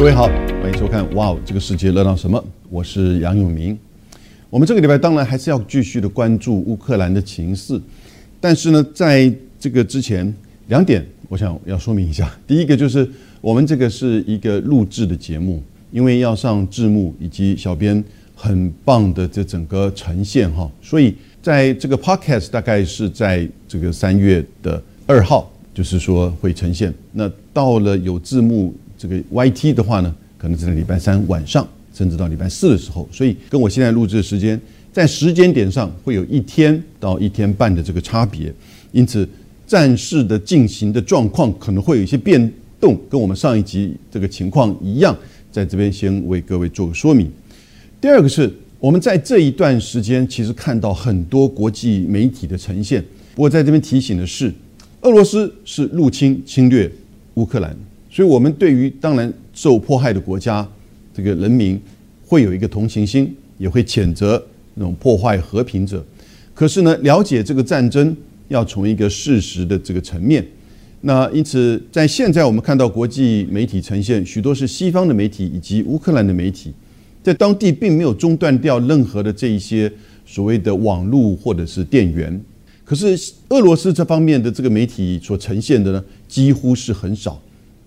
各位好，欢迎收看《哇哦，这个世界热闹什么》，我是杨永明。我们这个礼拜当然还是要继续的关注乌克兰的情势，但是呢，在这个之前两点，我想要说明一下。第一个就是我们这个是一个录制的节目，因为要上字幕以及小编很棒的这整个呈现哈，所以在这个 podcast 大概是在这个三月的二号，就是说会呈现。那到了有字幕这个 YT 的话呢，可能是在礼拜三晚上，甚至到礼拜四的时候，所以跟我现在录制的时间在时间点上会有一天到一天半的这个差别，因此战事的进行的状况可能会有一些变动，跟我们上一集这个情况一样，在这边先为各位做个说明。第二个是我们在这一段时间其实看到很多国际媒体的呈现，不过在这边提醒的是，俄罗斯是入侵侵略乌克兰，所以我们对于当然受迫害的国家这个人民会有一个同情心，也会谴责那种破坏和平者。可是呢，了解这个战争要从一个事实的这个层面。那因此，在现在我们看到国际媒体呈现许多是西方的媒体以及乌克兰的媒体。在当地并没有中断掉任何的这一些所谓的网络或者是电源，可是俄罗斯这方面的这个媒体所呈现的呢，几乎是很少，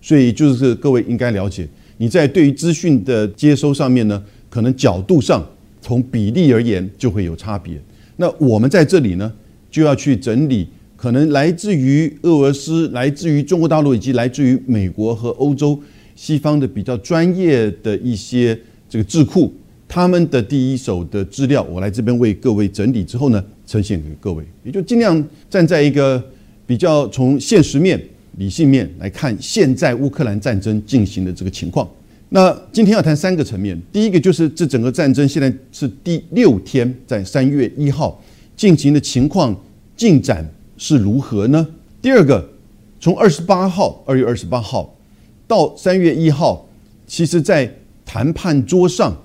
所以就是各位应该了解，你在对于资讯的接收上面呢，可能角度上从比例而言就会有差别。那我们在这里呢，就要去整理可能来自于俄罗斯、来自于中国大陆以及来自于美国和欧洲西方的比较专业的一些。这个智库他们的第一手的资料，我来这边为各位整理之后呢，呈现给各位，也就尽量站在一个比较从现实面、理性面来看现在乌克兰战争进行的这个情况。那今天要谈三个层面，第一个就是这整个战争现在是第六天，在三月一号进行的情况进展是如何呢？第二个，从二十八号，二月二十八号到三月一号，其实在谈判桌上，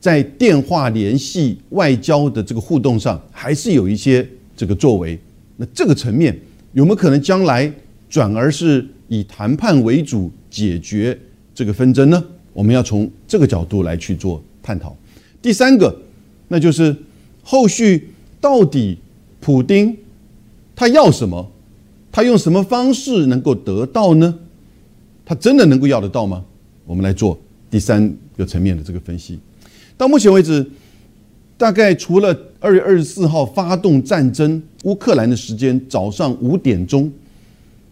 在电话联系、外交的这个互动上，还是有一些这个作为。那这个层面有没有可能将来转而是以谈判为主解决这个纷争呢？我们要从这个角度来去做探讨。第三个，那就是后续到底普丁他要什么？他用什么方式能够得到呢？他真的能够要得到吗？我们来做第三个层面的这个分析。到目前为止，大概除了二月二十四号发动战争，乌克兰的时间早上五点钟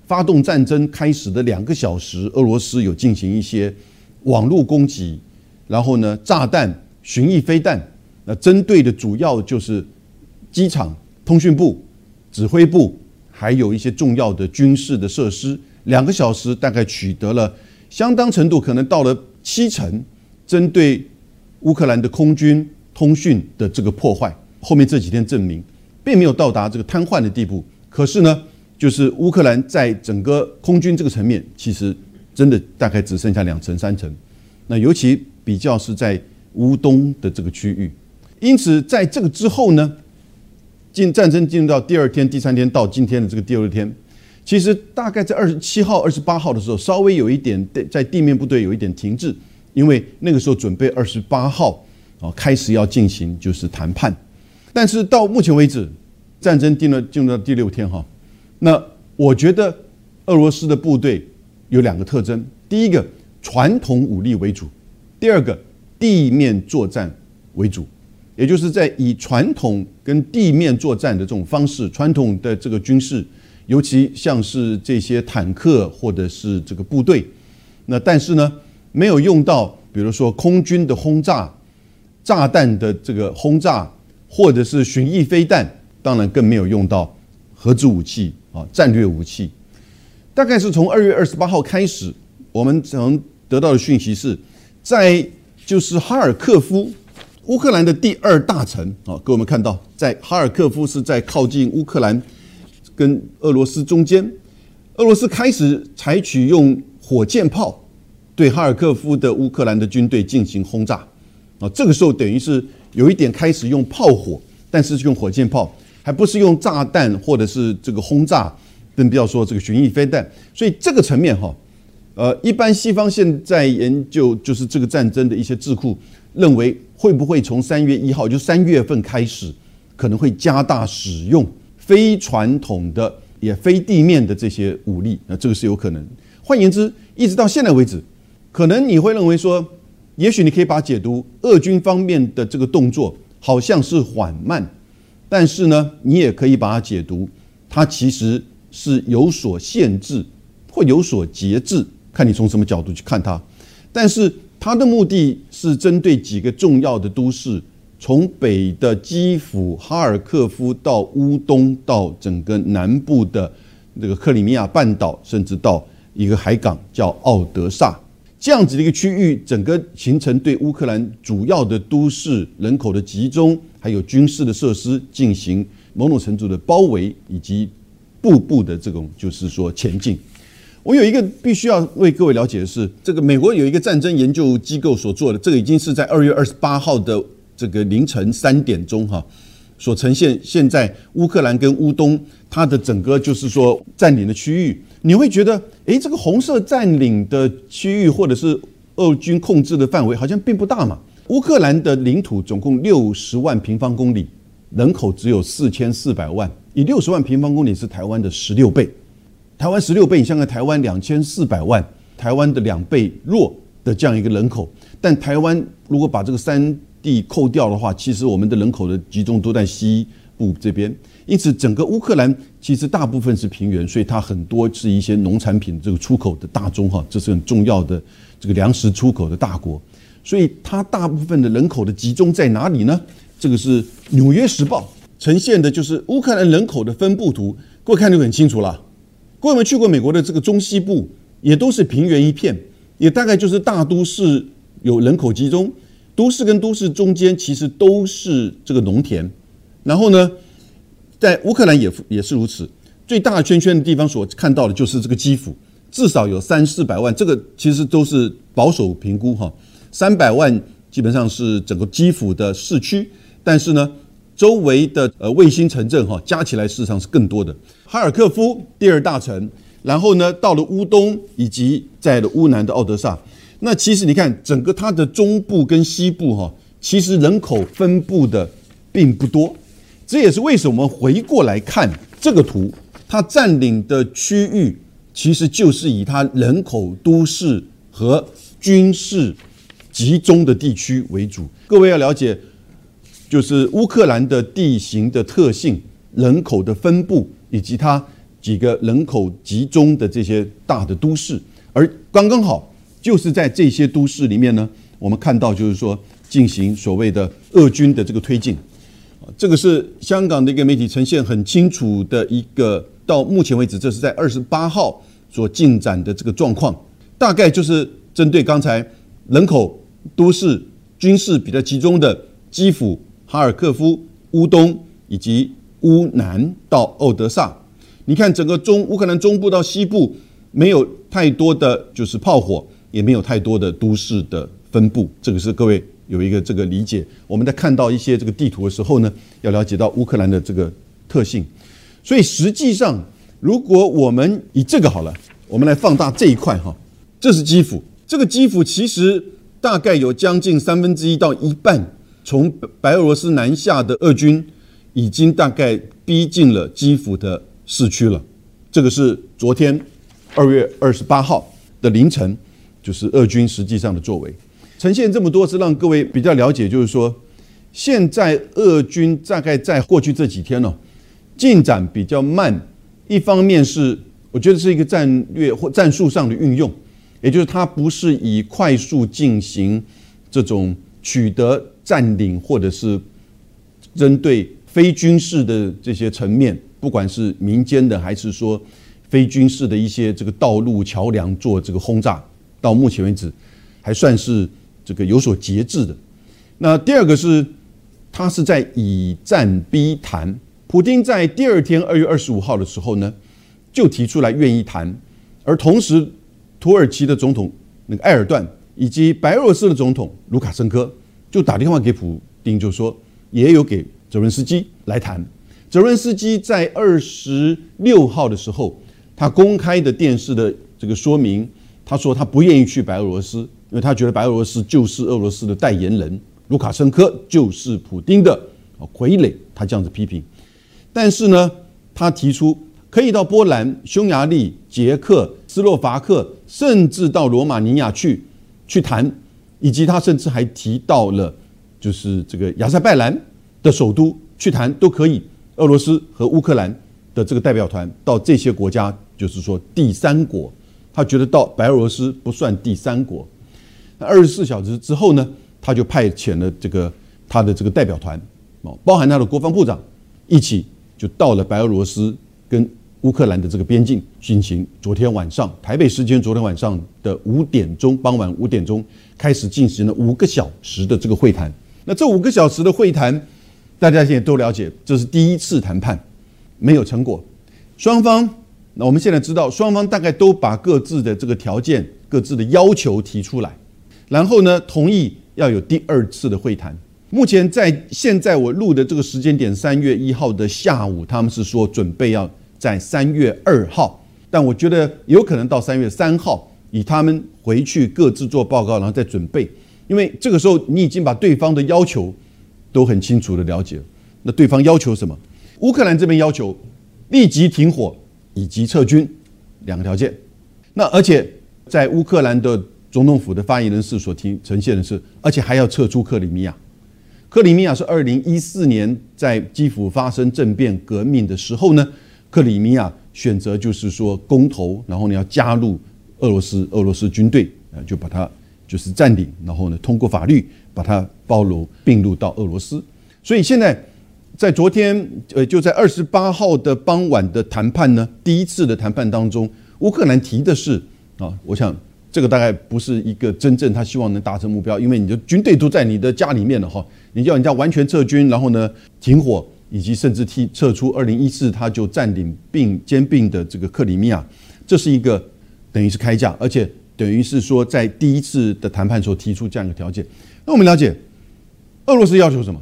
发动战争开始的两个小时，俄罗斯有进行一些网络攻击，然后呢，炸弹、巡弋飞弹，那针对的主要就是机场、通讯部、指挥部，还有一些重要的军事的设施。两个小时大概取得了。相当程度可能到了七成，针对乌克兰的空军通讯的这个破坏，后面这几天证明并没有到达这个瘫痪的地步。可是呢，就是乌克兰在整个空军这个层面，其实真的大概只剩下两成三成。那尤其比较是在乌东的这个区域。因此，在这个之后呢，进战争进入到第二天、第三天到今天的这个第二天。其实大概在二十七号、二十八号的时候，稍微有一点在地面部队有一点停滞，因为那个时候准备二十八号啊开始要进行就是谈判。但是到目前为止，战争进了进入到第六天哈，那我觉得俄罗斯的部队有两个特征：第一个传统武力为主，第二个地面作战为主，也就是在以传统跟地面作战的这种方式，传统的这个军事。尤其像是这些坦克或者是这个部队，那但是呢，没有用到，比如说空军的轰炸、炸弹的这个轰炸，或者是巡弋飞弹，当然更没有用到核子武器啊、战略武器。大概是从二月二十八号开始，我们曾得到的讯息是，在就是哈尔科夫，乌克兰的第二大城啊，给我们看到，在哈尔科夫是在靠近乌克兰。跟俄罗斯中间，俄罗斯开始采取用火箭炮对哈尔科夫的乌克兰的军队进行轰炸，啊，这个时候等于是有一点开始用炮火，但是用火箭炮，还不是用炸弹或者是这个轰炸，更不要说这个巡弋飞弹。所以这个层面哈，呃，一般西方现在研究就是这个战争的一些智库认为，会不会从三月一号就三月份开始，可能会加大使用非传统的也非地面的这些武力？那这个是有可能。换言之，一直到现在为止，可能你会认为说，也许你可以把解读俄军方面的这个动作好像是缓慢，但是呢，你也可以把它解读，它其实是有所限制或有所节制，看你从什么角度去看它。但是它的目的是针对几个重要的都市，从北的基辅、哈尔科夫到乌东，到整个南部的这个克里米亚半岛，甚至到。一个海港叫奥德萨，这样子的一个区域，整个形成对乌克兰主要的都市人口的集中，还有军事的设施进行某种程度的包围，以及步步的这种就是说前进。我有一个必须要为各位了解的是，这个美国有一个战争研究机构所做的，这个已经是在二月二十八号的这个凌晨三点钟哈，所呈现现在乌克兰跟乌东它的整个就是说占领的区域。你会觉得，诶，这个红色占领的区域或者是俄军控制的范围好像并不大嘛？乌克兰的领土总共六十万平方公里，人口只有四千四百万，以六十万平方公里是台湾的十六倍。台湾十六倍，你像个台湾两千四百万，台湾的两倍弱的这样一个人口。但台湾如果把这个三地扣掉的话，其实我们的人口的集中都在西部这边。因此，整个乌克兰其实大部分是平原，所以它很多是一些农产品这个出口的大宗哈，这是很重要的这个粮食出口的大国。所以它大部分的人口的集中在哪里呢？这个是《纽约时报》呈现的，就是乌克兰人口的分布图，各位看就很清楚了。各位有没有去过美国的这个中西部，也都是平原一片，也大概就是大都市有人口集中，都市跟都市中间其实都是这个农田，然后呢？在乌克兰也也是如此，最大圈圈的地方所看到的就是这个基辅，至少有三四百万，这个其实都是保守评估哈，三百万基本上是整个基辅的市区，但是呢，周围的呃卫星城镇哈加起来事实上是更多的。哈尔科夫第二大城，然后呢到了乌东以及在了乌南的奥德萨，那其实你看整个它的中部跟西部哈，其实人口分布的并不多。这也是为什么我们回过来看这个图，它占领的区域其实就是以它人口、都市和军事集中的地区为主。各位要了解，就是乌克兰的地形的特性、人口的分布以及它几个人口集中的这些大的都市，而刚刚好就是在这些都市里面呢，我们看到就是说进行所谓的俄军的这个推进。这个是香港的一个媒体呈现很清楚的一个，到目前为止，这是在二十八号所进展的这个状况，大概就是针对刚才人口、都市、军事比较集中的基辅、哈尔科夫、乌东以及乌南到奥德萨，你看整个中乌克兰中部到西部没有太多的就是炮火，也没有太多的都市的分布，这个是各位。有一个这个理解，我们在看到一些这个地图的时候呢，要了解到乌克兰的这个特性。所以实际上，如果我们以这个好了，我们来放大这一块哈，这是基辅。这个基辅其实大概有将近三分之一到一半，从白俄罗斯南下的俄军已经大概逼近了基辅的市区了。这个是昨天二月二十八号的凌晨，就是俄军实际上的作为。呈现这么多是让各位比较了解，就是说，现在俄军大概在过去这几天呢，进展比较慢。一方面是我觉得是一个战略或战术上的运用，也就是它不是以快速进行这种取得占领，或者是针对非军事的这些层面，不管是民间的还是说非军事的一些这个道路桥梁做这个轰炸。到目前为止，还算是。这个有所节制的。那第二个是，他是在以战逼谈。普京在第二天二月二十五号的时候呢，就提出来愿意谈。而同时，土耳其的总统那个埃尔段以及白俄罗斯的总统卢卡申科就打电话给普京，就说也有给泽伦斯基来谈。泽伦斯基在二十六号的时候，他公开的电视的这个说明，他说他不愿意去白俄罗斯，因为他觉得白俄罗斯就是俄罗斯的代言人，卢卡申科就是普京的傀儡，他这样子批评。但是呢，他提出可以到波兰、匈牙利、捷克、斯洛伐克，甚至到罗马尼亚去去谈，以及他甚至还提到了就是这个亚塞拜然的首都去谈都可以。俄罗斯和乌克兰的这个代表团到这些国家，就是说第三国。他觉得到白俄罗斯不算第三国，那二十四小时之后呢，他就派遣了这个他的这个代表团，哦，包含他的国防部长，一起就到了白俄罗斯跟乌克兰的这个边境进行。昨天晚上台北时间昨天晚上的五点钟，傍晚五点钟开始进行了五个小时的这个会谈。那这五个小时的会谈，大家现在都了解，这是第一次谈判，没有成果，双方。那我们现在知道，双方大概都把各自的这个条件、各自的要求提出来，然后呢，同意要有第二次的会谈。目前在现在我录的这个时间点，三月一号的下午，他们是说准备要在三月二号，但我觉得有可能到三月三号，以他们回去各自做报告，然后再准备。因为这个时候你已经把对方的要求都很清楚的了解了。那对方要求什么？乌克兰这边要求立即停火。以及撤军两个条件，那而且在乌克兰的总统府的发言人士所提呈现的是，而且还要撤出克里米亚。克里米亚是二零一四年在基辅发生政变革命的时候呢，克里米亚选择就是说公投，然后你要加入俄罗斯，俄罗斯军队呃就把它就是占领，然后呢通过法律把它包罗并入到俄罗斯，所以现在。在昨天，呃，就在二十八号的傍晚的谈判呢，第一次的谈判当中，乌克兰提的是啊，我想这个大概不是一个真正他希望能达成目标，因为你的军队都在你的家里面了哈，你叫人家完全撤军，然后呢停火，以及甚至踢撤出二零一四他就占领并兼并的这个克里米亚，这是一个等于是开价，而且等于是说在第一次的谈判时候提出这样一个条件。那我们了解，俄罗斯要求什么？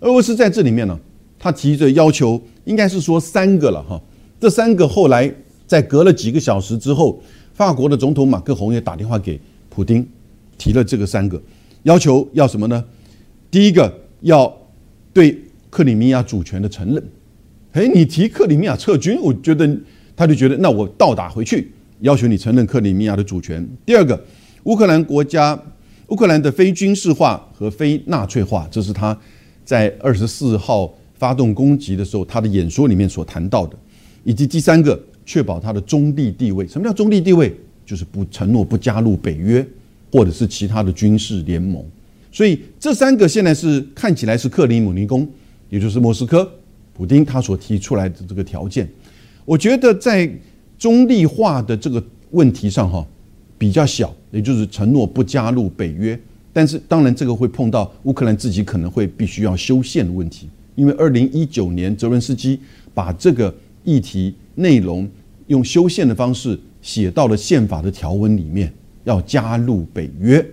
俄罗斯在这里面呢？他提着要求，应该是说三个了哈。这三个后来在隔了几个小时之后，法国的总统马克宏也打电话给普京，提了这个三个要求，要什么呢？第一个要对克里米亚主权的承认。哎，你提克里米亚撤军，我觉得他就觉得那我倒打回去，要求你承认克里米亚的主权。第二个，乌克兰国家乌克兰的非军事化和非纳粹化，这是他在二十四号。发动攻击的时候，他的演说里面所谈到的，以及第三个，确保他的中立地位。什么叫中立地位？就是不承诺不加入北约或者是其他的军事联盟。所以这三个现在是看起来是克里姆林宫，也就是莫斯科，普京他所提出来的这个条件。我觉得在中立化的这个问题上，哈，比较小，也就是承诺不加入北约。但是当然，这个会碰到乌克兰自己可能会必须要修宪的问题。因为二零一九年，泽伦斯基把这个议题内容用修宪的方式写到了宪法的条文里面，要加入北约。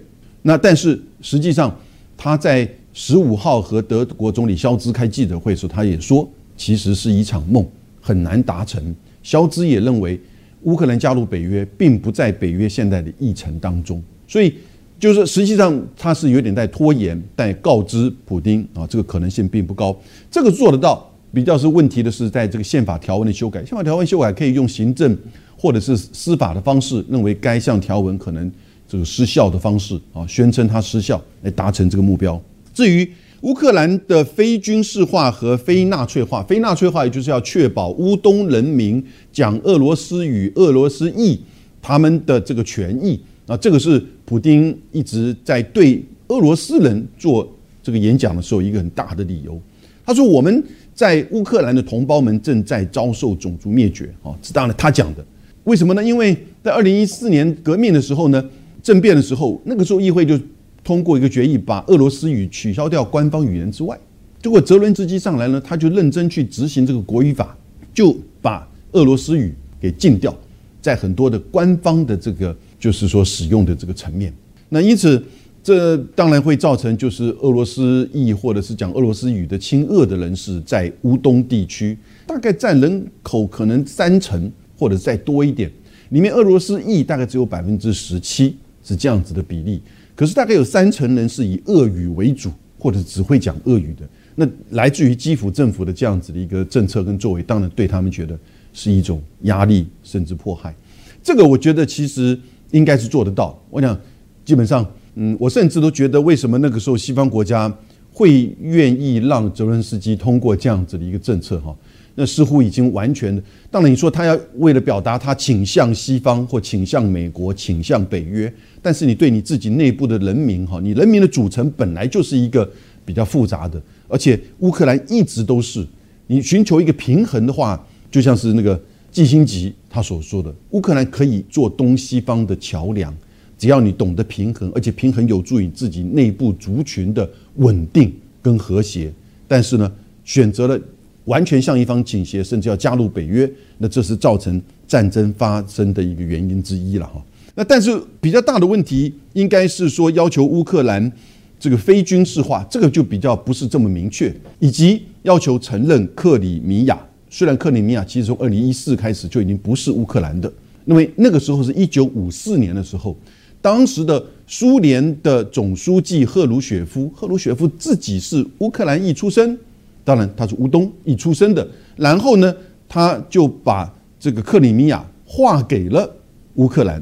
那但是实际上，他在十五号和德国总理肖兹开记者会时，他也说，其实是一场梦，很难达成。肖兹也认为，乌克兰加入北约并不在北约现在的议程当中，所以。就是实际上他是有点在拖延，但告知普京啊，这个可能性并不高。这个做得到，比较是问题的是在这个宪法条文的修改。宪法条文修改可以用行政或者是司法的方式，认为该项条文可能这个失效的方式啊，宣称它失效来达成这个目标。至于乌克兰的非军事化和非纳粹化，非纳粹化也就是要确保乌东人民讲俄罗斯语、俄罗斯裔他们的这个权益。啊，这个是普京一直在对俄罗斯人做这个演讲的时候一个很大的理由。他说：“我们在乌克兰的同胞们正在遭受种族灭绝。”啊，这当然他讲的。为什么呢？因为在二零一四年革命的时候呢，政变的时候，那个时候议会就通过一个决议，把俄罗斯语取消掉官方语言之外。结果泽伦斯基上来呢，他就认真去执行这个国语法，就把俄罗斯语给禁掉，在很多的官方的这个。就是说使用的这个层面，那因此这当然会造成就是俄罗斯裔或者是讲俄罗斯语的亲俄的人士在乌东地区大概占人口可能三成或者再多一点，里面俄罗斯裔大概只有百分之十七是这样子的比例，可是大概有三成人是以俄语为主，或者只会讲俄语的。那来自于基辅政府的这样子的一个政策跟作为，当然对他们觉得是一种压力，甚至迫害。这个我觉得其实应该是做得到。我想基本上，嗯，我甚至都觉得，为什么那个时候西方国家会愿意让泽伦斯基通过这样子的一个政策？哈。那似乎已经完全，当然你说他要为了表达他倾向西方或倾向美国、倾向北约，但是你对你自己内部的人民哈，你人民的组成本来就是一个比较复杂的，而且乌克兰一直都是你寻求一个平衡的话，就像是那个季辛吉他所说的，乌克兰可以做东西方的桥梁，只要你懂得平衡，而且平衡有助于自己内部族群的稳定跟和谐，但是呢，选择了。完全向一方倾斜，甚至要加入北约，那这是造成战争发生的一个原因之一了哈。那但是比较大的问题，应该是说要求乌克兰这个非军事化，这个就比较不是这么明确，以及要求承认克里米亚。虽然克里米亚其实从二零一四开始就已经不是乌克兰的，因为那个时候是一九五四年的时候，当时的苏联的总书记赫鲁雪夫，赫鲁雪夫自己是乌克兰裔出身。当然，他是乌东一出生的，然后呢，他就把这个克里米亚划给了乌克兰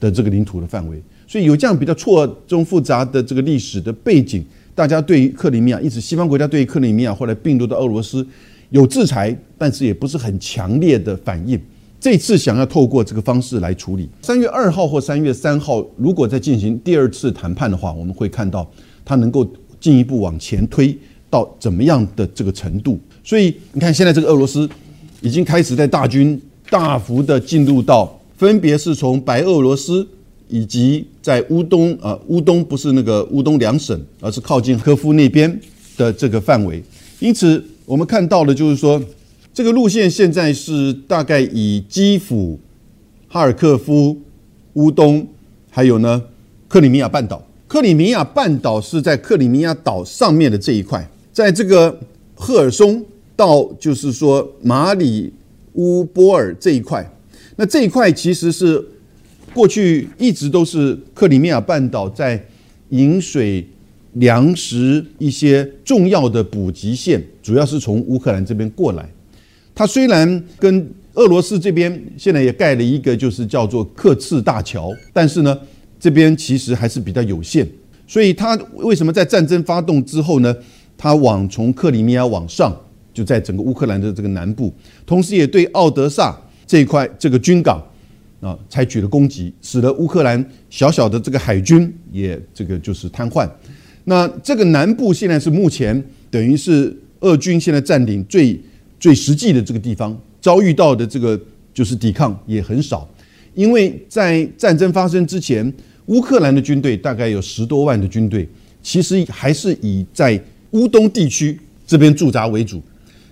的这个领土的范围，所以有这样比较错综复杂的这个历史的背景，大家对于克里米亚，一直西方国家对于克里米亚后来并入到俄罗斯有制裁，但是也不是很强烈的反应。这次想要透过这个方式来处理，三月二号或三月三号，如果再进行第二次谈判的话，我们会看到他能够进一步往前推。到怎么样的这个程度？所以你看，现在这个俄罗斯已经开始在大军大幅的进入到，分别是从白俄罗斯以及在乌东啊，乌东不是那个乌东两省，而是靠近科夫那边的这个范围。因此，我们看到的就是说，这个路线现在是大概以基辅、哈尔科夫、乌东，还有呢克里米亚半岛。克里米亚半岛是在克里米亚岛上面的这一块。在这个赫尔松到就是说马里乌波尔这一块，那这一块其实是过去一直都是克里米亚半岛在饮水、粮食一些重要的补给线，主要是从乌克兰这边过来。它虽然跟俄罗斯这边现在也盖了一个就是叫做克赤大桥，但是呢，这边其实还是比较有限。所以它为什么在战争发动之后呢？他往从克里米亚往上，就在整个乌克兰的这个南部，同时也对奥德萨这一块这个军港啊采取了攻击，使得乌克兰小小的这个海军也这个就是瘫痪。那这个南部现在是目前等于是俄军现在占领最最实际的这个地方，遭遇到的这个就是抵抗也很少，因为在战争发生之前，乌克兰的军队大概有十多万的军队，其实还是以在乌东地区这边驻扎为主，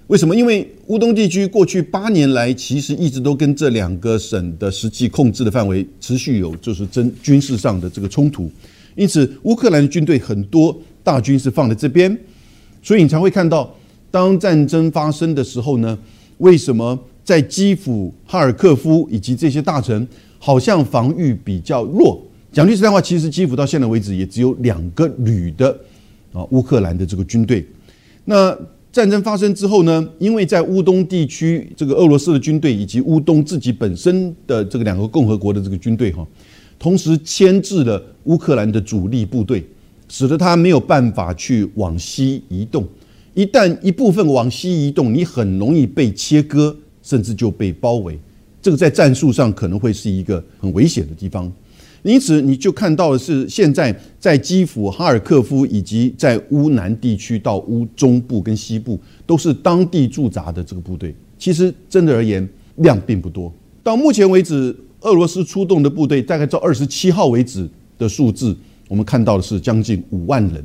为什么？因为乌东地区过去八年来，其实一直都跟这两个省的实际控制的范围持续有就是真军事上的这个冲突，因此乌克兰的军队很多大军是放在这边，所以你才会看到，当战争发生的时候呢，为什么在基辅、哈尔科夫以及这些大城好像防御比较弱？讲句实在话，其实基辅到现在为止也只有两个旅的。啊，乌克兰的这个军队，那战争发生之后呢？因为在乌东地区，这个俄罗斯的军队以及乌东自己本身的这个两个共和国的这个军队哈，同时牵制了乌克兰的主力部队，使得他没有办法去往西移动。一旦一部分往西移动，你很容易被切割，甚至就被包围。这个在战术上可能会是一个很危险的地方。因此，你就看到的是，现在在基辅、哈尔科夫以及在乌南地区到乌中部跟西部，都是当地驻扎的这个部队。其实，真的而言，量并不多。到目前为止，俄罗斯出动的部队，大概到二十七号为止的数字，我们看到的是将近五万人。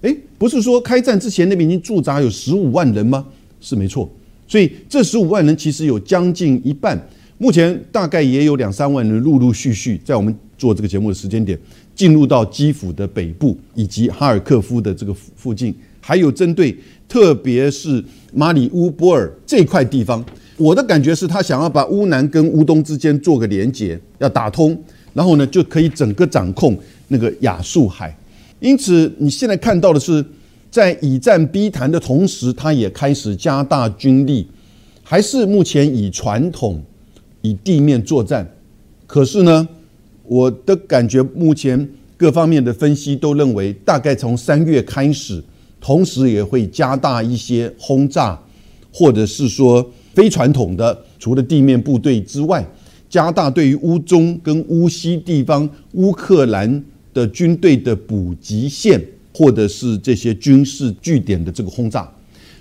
诶，不是说开战之前那边已经驻扎有十五万人吗？是没错。所以，这十五万人其实有将近一半，目前大概也有两三万人陆陆续续在我们。做这个节目的时间点，进入到基辅的北部以及哈尔科夫的这个附近，还有针对特别是马里乌波尔这块地方，我的感觉是他想要把乌南跟乌东之间做个连接，要打通，然后呢就可以整个掌控那个亚速海。因此，你现在看到的是，在以战逼谈的同时，他也开始加大军力，还是目前以传统以地面作战。可是呢，我的感觉目前各方面的分析都认为，大概从三月开始，同时也会加大一些轰炸，或者是说。非传统的，除了地面部队之外，加大对于乌中跟乌西地方乌克兰的军队的补给线，或者是这些军事据点的这个轰炸。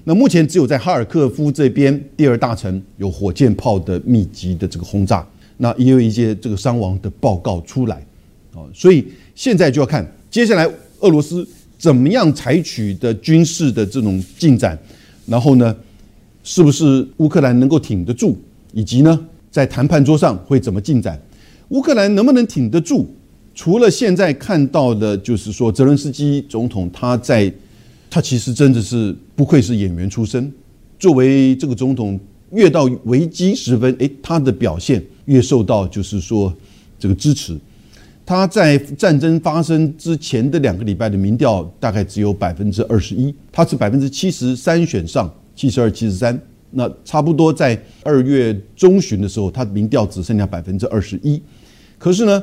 那目前只有在哈尔科夫这边第二大城有火箭炮的密集的这个轰炸，那也有一些这个伤亡的报告出来。啊，所以现在就要看接下来俄罗斯怎么样采取的军事的这种进展，然后呢？是不是乌克兰能够挺得住，以及呢，在谈判桌上会怎么进展？乌克兰能不能挺得住？除了现在看到的，就是说泽伦斯基总统他在，他其实真的是不愧是演员出身。作为这个总统，越到危机时分，诶，他的表现越受到就是说这个支持。他在战争发生之前的两个礼拜的民调大概只有百分之二十一，他是百分之七十三选上。七十二、七十三，那差不多在二月中旬的时候，他的民调只剩下百分之二十一。可是呢，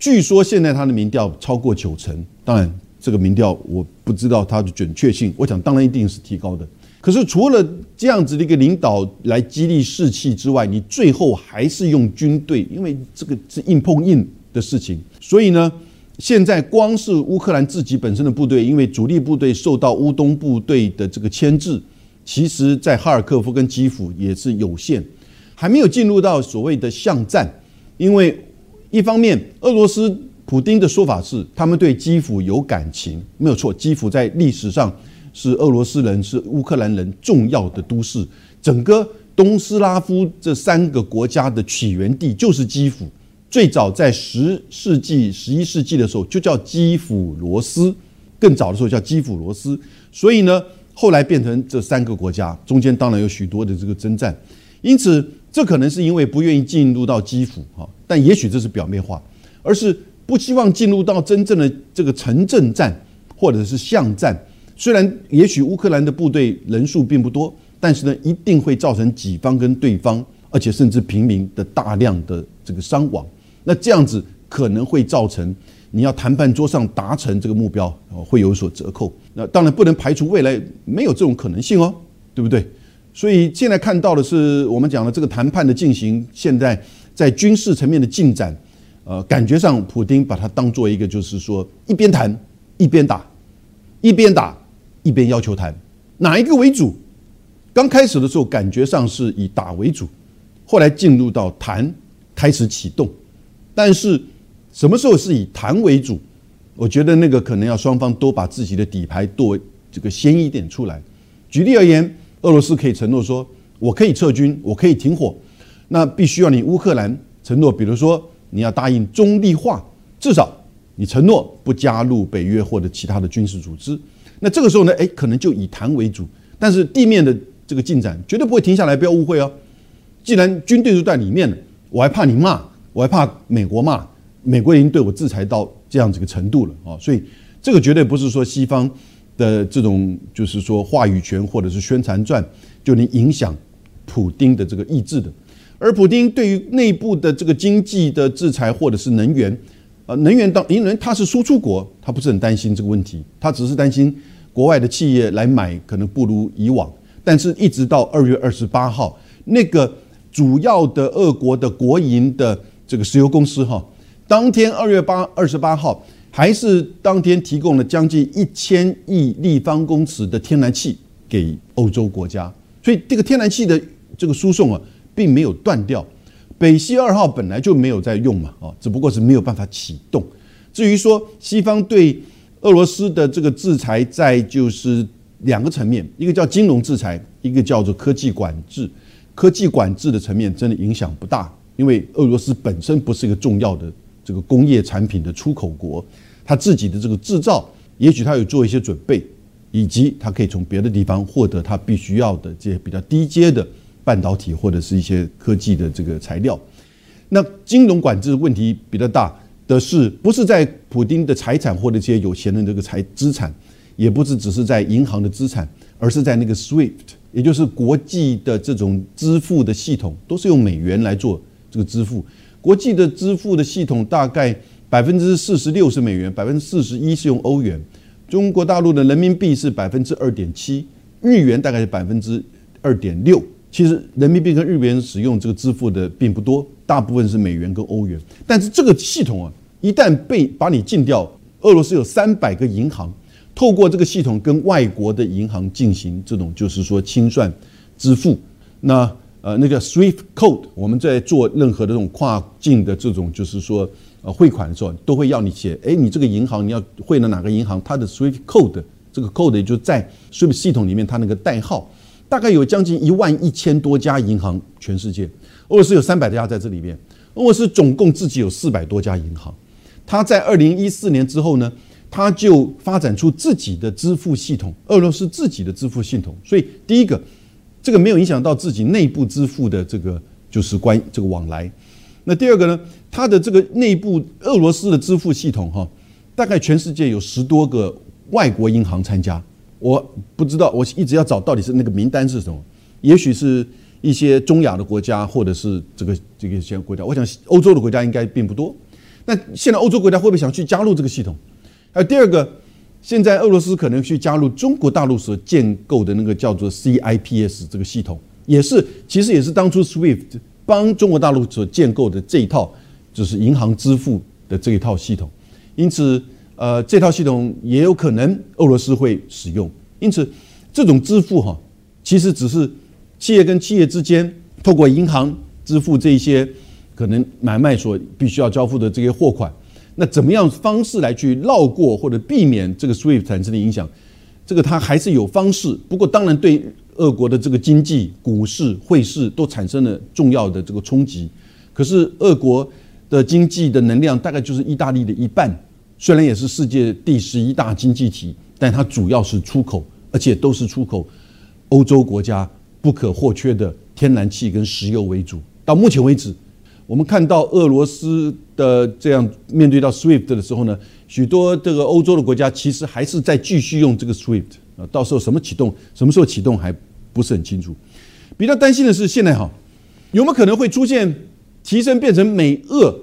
据说现在他的民调超过九成。当然，这个民调我不知道它的准确性，我想当然一定是提高的。可是除了这样子的一个领导来激励士气之外，你最后还是用军队，因为这个是硬碰硬的事情。所以呢，现在光是乌克兰自己本身的部队，因为主力部队受到乌东部队的这个牵制。其实，在哈尔科夫跟基辅也是有限，还没有进入到所谓的巷战。因为一方面，俄罗斯普丁的说法是，他们对基辅有感情，没有错。基辅在历史上是俄罗斯人、是乌克兰人重要的都市。整个东斯拉夫这三个国家的起源地就是基辅。最早在十世纪、十一世纪的时候就叫基辅罗斯，更早的时候叫基辅罗斯。所以呢。后来变成这三个国家，中间当然有许多的这个征战，因此这可能是因为不愿意进入到基辅哈，但也许这是表面化，而是不希望进入到真正的这个城镇战或者是巷战。虽然也许乌克兰的部队人数并不多，但是呢，一定会造成己方跟对方，而且甚至平民的大量的这个伤亡。那这样子可能会造成。你要谈判桌上达成这个目标，会有所折扣。那当然不能排除未来没有这种可能性哦，对不对？所以现在看到的是我们讲的这个谈判的进行，现在在军事层面的进展，呃，感觉上普京把它当做一个就是说一边谈一边打，一边打一边要求谈，哪一个为主？刚开始的时候感觉上是以打为主，后来进入到谈开始启动，但是。什么时候是以谈为主？我觉得那个可能要双方都把自己的底牌多这个先一点出来。举例而言，俄罗斯可以承诺说，我可以撤军，我可以停火，那必须要你乌克兰承诺，比如说你要答应中立化，至少你承诺不加入北约或者其他的军事组织。那这个时候呢，哎，可能就以谈为主，但是地面的这个进展绝对不会停下来，不要误会哦。既然军队都在里面了，我还怕你骂，我还怕美国骂。美国已经对我制裁到这样子一个程度了啊，所以这个绝对不是说西方的这种就是说话语权或者是宣传战就能影响普丁的这个意志的。而普丁对于内部的这个经济的制裁或者是能源，呃，能源当因为他是输出国，他不是很担心这个问题，他只是担心国外的企业来买可能不如以往。但是一直到二月二十八号，那个主要的俄国的国营的这个石油公司哈。当天二月八二十八号，还是当天提供了将近一千亿立方公尺的天然气给欧洲国家，所以这个天然气的这个输送啊，并没有断掉。北溪二号本来就没有在用嘛，啊，只不过是没有办法启动。至于说西方对俄罗斯的这个制裁，在就是两个层面，一个叫金融制裁，一个叫做科技管制。科技管制的层面真的影响不大，因为俄罗斯本身不是一个重要的。这个工业产品的出口国，它自己的这个制造，也许它有做一些准备，以及它可以从别的地方获得它必须要的这些比较低阶的半导体或者是一些科技的这个材料。那金融管制问题比较大的是，不是在普丁的财产或者这些有钱人这个财资产，也不是只是在银行的资产，而是在那个 SWIFT，也就是国际的这种支付的系统，都是用美元来做这个支付。国际的支付的系统大概百分之四十六是美元，百分之四十一是用欧元。中国大陆的人民币是百分之二点七，日元大概是百分之二点六。其实人民币跟日元使用这个支付的并不多，大部分是美元跟欧元。但是这个系统啊，一旦被把你禁掉，俄罗斯有三百个银行，透过这个系统跟外国的银行进行这种就是说清算支付。那呃那个 SWIFT code，我们在做任何的这种跨境的这种就是说呃汇款的时候，都会要你写，哎，你这个银行你要汇了哪个银行，它的 SWIFT code，这个 code 也就在 SWIFT 系统里面它那个代号。大概有将近一万一千多家银行，全世界，俄罗斯有三百家在这里面。俄罗斯总共自己有四百多家银行。它在二零一四年之后呢，它就发展出自己的支付系统，俄罗斯自己的支付系统。所以第一个，这个没有影响到自己内部支付的这个就是关这个往来。那第二个呢，它的这个内部俄罗斯的支付系统哈，大概全世界有十多个外国银行参加。我不知道，我一直要找到底是那个名单是什么？也许是一些中亚的国家，或者是这个这个些国家。我想欧洲的国家应该并不多。那现在欧洲国家会不会想去加入这个系统？还有第二个，现在俄罗斯可能去加入中国大陆所建构的那个叫做 CIPS 这个系统，也是其实也是当初 SWIFT 帮中国大陆所建构的这一套，就是银行支付的这一套系统。因此。呃，这套系统也有可能俄罗斯会使用，因此这种支付哈，其实只是企业跟企业之间透过银行支付这些可能买卖所必须要交付的这些货款，那怎么样方式来去绕过或者避免这个 SWIFT 产生的影响？这个它还是有方式，不过当然对俄国的这个经济、股市、汇市都产生了重要的这个冲击。可是俄国的经济的能量大概就是意大利的一半。虽然也是世界第十一大经济体，但它主要是出口，而且都是出口欧洲国家不可或缺的天然气跟石油为主。到目前为止，我们看到俄罗斯的这样面对到 SWIFT 的时候呢，许多这个欧洲的国家其实还是在继续用这个 SWIFT 啊，到时候什么启动，什么时候启动还不是很清楚。比较担心的是，现在哈有没有可能会出现提升变成美俄？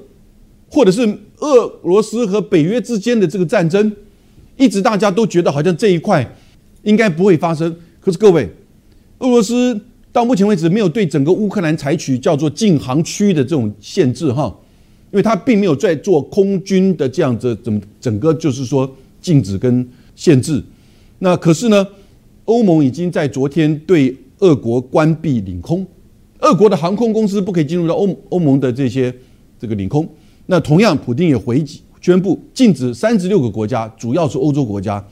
或者是俄罗斯和北约之间的这个战争，一直大家都觉得好像这一块应该不会发生。可是各位，俄罗斯到目前为止没有对整个乌克兰采取叫做禁航区的这种限制哈，因为他并没有在做空军的这样子怎整个就是说禁止跟限制。那可是呢，欧盟已经在昨天对俄国关闭领空，俄国的航空公司不可以进入到欧欧盟的这些这个领空。那同样，普京也回击宣布禁止三十六个国家，主要是欧洲国家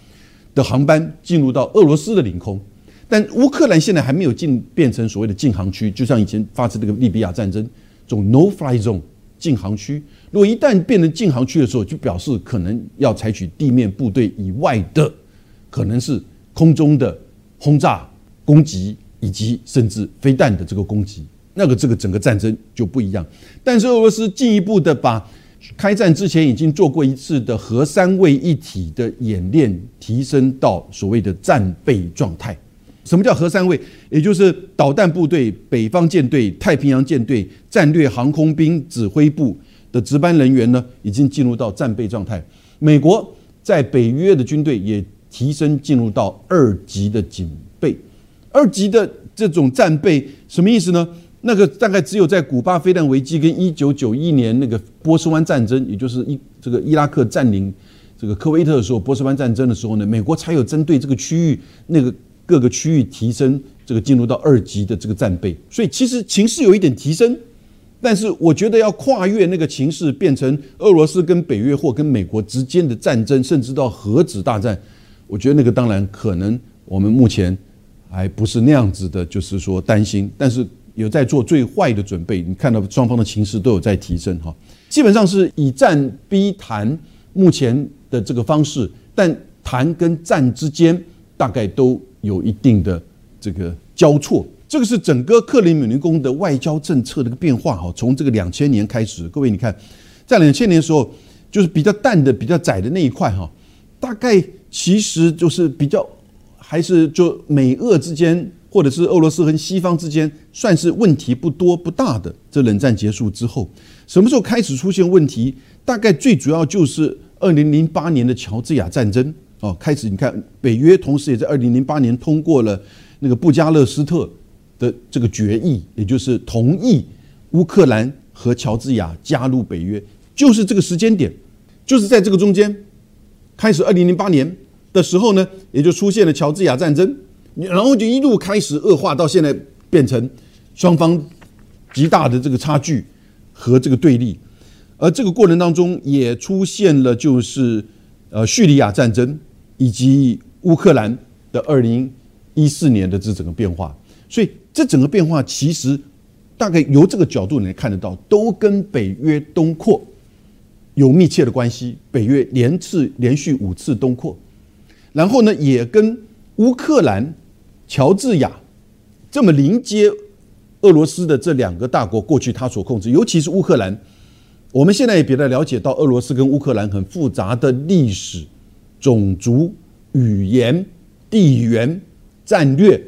的航班进入到俄罗斯的领空。但乌克兰现在还没有进变成所谓的禁航区，就像以前发生这个利比亚战争这种 no-fly zone 禁航区。如果一旦变成禁航区的时候，就表示可能要采取地面部队以外的，可能是空中的轰炸攻击，以及甚至飞弹的这个攻击。那个这个整个战争就不一样，但是俄罗斯进一步的把开战之前已经做过一次的核三位一体的演练提升到所谓的战备状态。什么叫核三位？也就是导弹部队、北方舰队、太平洋舰队、战略航空兵指挥部的值班人员呢，已经进入到战备状态。美国在北约的军队也提升进入到二级的警备。二级的这种战备什么意思呢？那个大概只有在古巴飞弹危机跟一九九一年那个波斯湾战争，也就是伊这个伊拉克占领这个科威特的时候，波斯湾战争的时候呢，美国才有针对这个区域那个各个区域提升这个进入到二级的这个战备。所以其实情势有一点提升，但是我觉得要跨越那个情势，变成俄罗斯跟北约或跟美国之间的战争，甚至到核子大战，我觉得那个当然可能我们目前还不是那样子的，就是说担心，但是。有在做最坏的准备，你看到双方的情势都有在提升哈，基本上是以战逼谈，目前的这个方式，但谈跟战之间大概都有一定的这个交错。这个是整个克里姆林宫的外交政策的一个变化哈。从这个两千年开始，各位你看，在两千年的时候，就是比较淡的、比较窄的那一块哈，大概其实就是比较还是就美俄之间，或者是俄罗斯和西方之间，算是问题不多不大的。这冷战结束之后，什么时候开始出现问题？大概最主要就是二零零八年的乔治亚战争哦，开始你看北约同时也在二零零八年通过了那个布加勒斯特。的这个决议，也就是同意乌克兰和乔治亚加入北约，就是这个时间点，就是在这个中间，开始二零零八年的时候呢，也就出现了乔治亚战争，然后就一路开始恶化，到现在变成双方极大的这个差距和这个对立，而这个过程当中也出现了就是呃叙利亚战争以及乌克兰的二零一四年的这整个变化，所以。这整个变化其实大概由这个角度来看得到，都跟北约东扩有密切的关系。北约连次连续五次东扩，然后呢，也跟乌克兰、乔治亚这么临接俄罗斯的这两个大国，过去他所控制，尤其是乌克兰。我们现在也比较了解到，俄罗斯跟乌克兰很复杂的历史、种族、语言、地缘、战略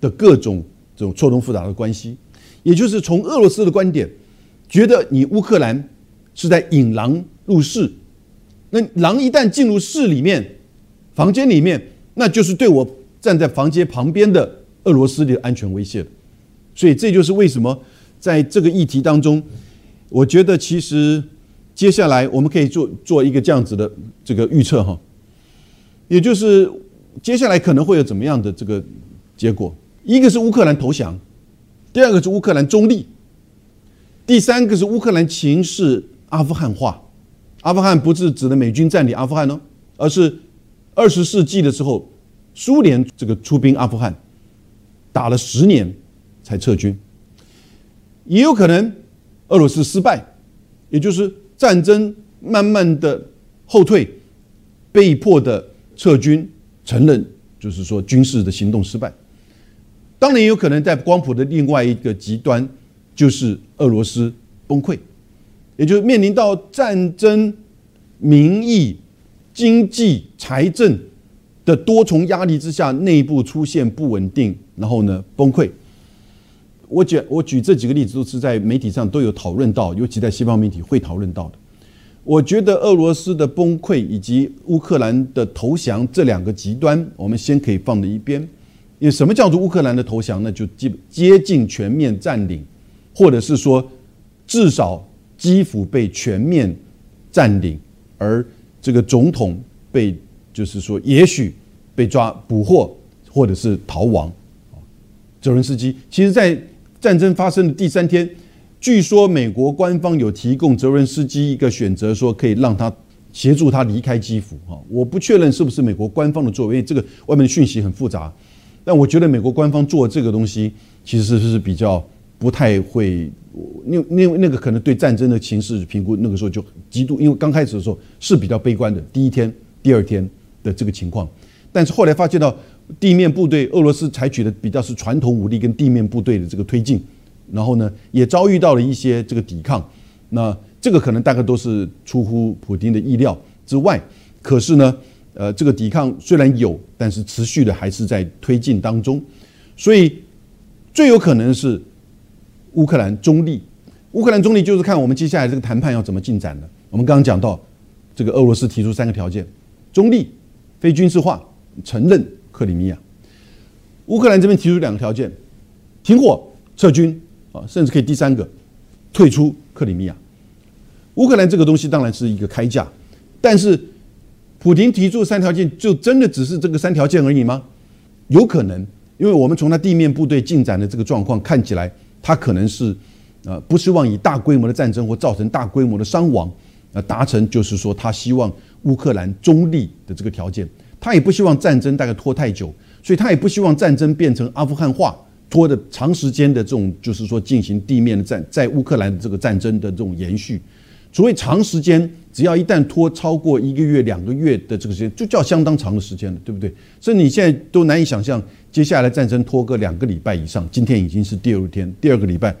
的各种。这种错综复杂的关系，也就是从俄罗斯的观点，觉得你乌克兰是在引狼入室，那狼一旦进入室里面、房间里面，那就是对我站在房间旁边的俄罗斯的安全威胁。所以这就是为什么在这个议题当中，我觉得其实接下来我们可以做做一个这样子的这个预测哈，也就是接下来可能会有怎么样的这个结果。一个是乌克兰投降，第二个是乌克兰中立，第三个是乌克兰情势阿富汗化。阿富汗不是指的美军占领阿富汗哦，而是二十世纪的时候，苏联这个出兵阿富汗，打了十年才撤军。也有可能俄罗斯失败，也就是战争慢慢的后退，被迫的撤军，承认就是说军事的行动失败。当然也有可能在光谱的另外一个极端，就是俄罗斯崩溃，也就是面临到战争、民意、经济、财政的多重压力之下，内部出现不稳定，然后呢崩溃。我举我举这几个例子都是在媒体上都有讨论到，尤其在西方媒体会讨论到的。我觉得俄罗斯的崩溃以及乌克兰的投降这两个极端，我们先可以放在一边。因为什么叫做乌克兰的投降呢？就基本接近全面占领，或者是说至少基辅被全面占领，而这个总统被就是说也许被抓捕获，或者是逃亡。啊泽伦斯基其实，在战争发生的第三天，据说美国官方有提供泽伦斯基一个选择，说可以让他协助他离开基辅。哈，我不确认是不是美国官方的作为，这个外面的讯息很复杂。但我觉得美国官方做这个东西，其实是比较不太会，那那那个可能对战争的情势评估，那个时候就极度，因为刚开始的时候是比较悲观的，第一天、第二天的这个情况，但是后来发现到地面部队，俄罗斯采取的比较是传统武力跟地面部队的这个推进，然后呢也遭遇到了一些这个抵抗，那这个可能大概都是出乎普京的意料之外，可是呢。呃，这个抵抗虽然有，但是持续的还是在推进当中，所以最有可能是乌克兰中立。乌克兰中立就是看我们接下来这个谈判要怎么进展的。我们刚刚讲到，这个俄罗斯提出三个条件：中立、非军事化、承认克里米亚。乌克兰这边提出两个条件：停火、撤军啊，甚至可以第三个退出克里米亚。乌克兰这个东西当然是一个开价，但是。普京提出三条件，就真的只是这个三条件而已吗？有可能，因为我们从他地面部队进展的这个状况看起来，他可能是，呃，不希望以大规模的战争或造成大规模的伤亡，呃，达成就是说他希望乌克兰中立的这个条件，他也不希望战争大概拖太久，所以他也不希望战争变成阿富汗化，拖的长时间的这种就是说进行地面的战，在乌克兰的这个战争的这种延续，所谓长时间。只要一旦拖超过一个月、两个月的这个时间，就叫相当长的时间了，对不对？所以你现在都难以想象，接下来战争拖个两个礼拜以上，今天已经是第二天，第二个礼拜，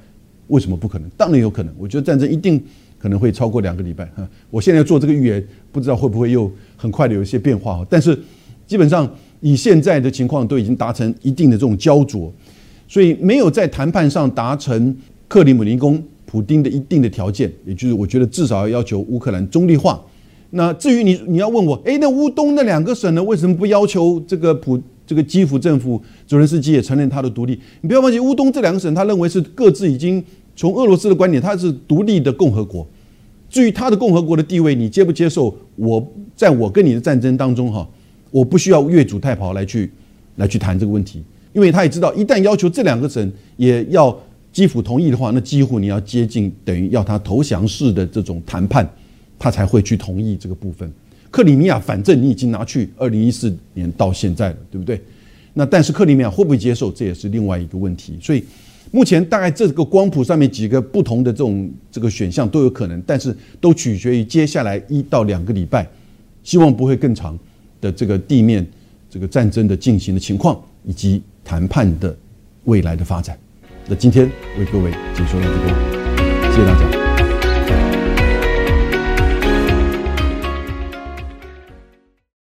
为什么不可能？当然有可能，我觉得战争一定可能会超过两个礼拜。哈，我现在做这个预言，不知道会不会又很快的有一些变化。但是基本上以现在的情况，都已经达成一定的这种焦灼，所以没有在谈判上达成克里姆林宫。普丁的一定的条件，也就是我觉得至少要要求乌克兰中立化。那至于你你要问我，哎，那乌东那两个省呢，为什么不要求这个普这个基辅政府泽连斯基也承认他的独立？你不要忘记，乌东这两个省，他认为是各自已经从俄罗斯的观点，它是独立的共和国。至于他的共和国的地位，你接不接受？我在我跟你的战争当中，哈，我不需要越俎代庖来去来去谈这个问题，因为他也知道，一旦要求这两个省也要。基辅同意的话，那几乎你要接近等于要他投降式的这种谈判，他才会去同意这个部分。克里米亚反正你已经拿去，二零一四年到现在了，对不对？那但是克里米亚会不会接受，这也是另外一个问题。所以目前大概这个光谱上面几个不同的这种这个选项都有可能，但是都取决于接下来一到两个礼拜，希望不会更长的这个地面这个战争的进行的情况，以及谈判的未来的发展。那今天为各位解说到这个，谢谢大家。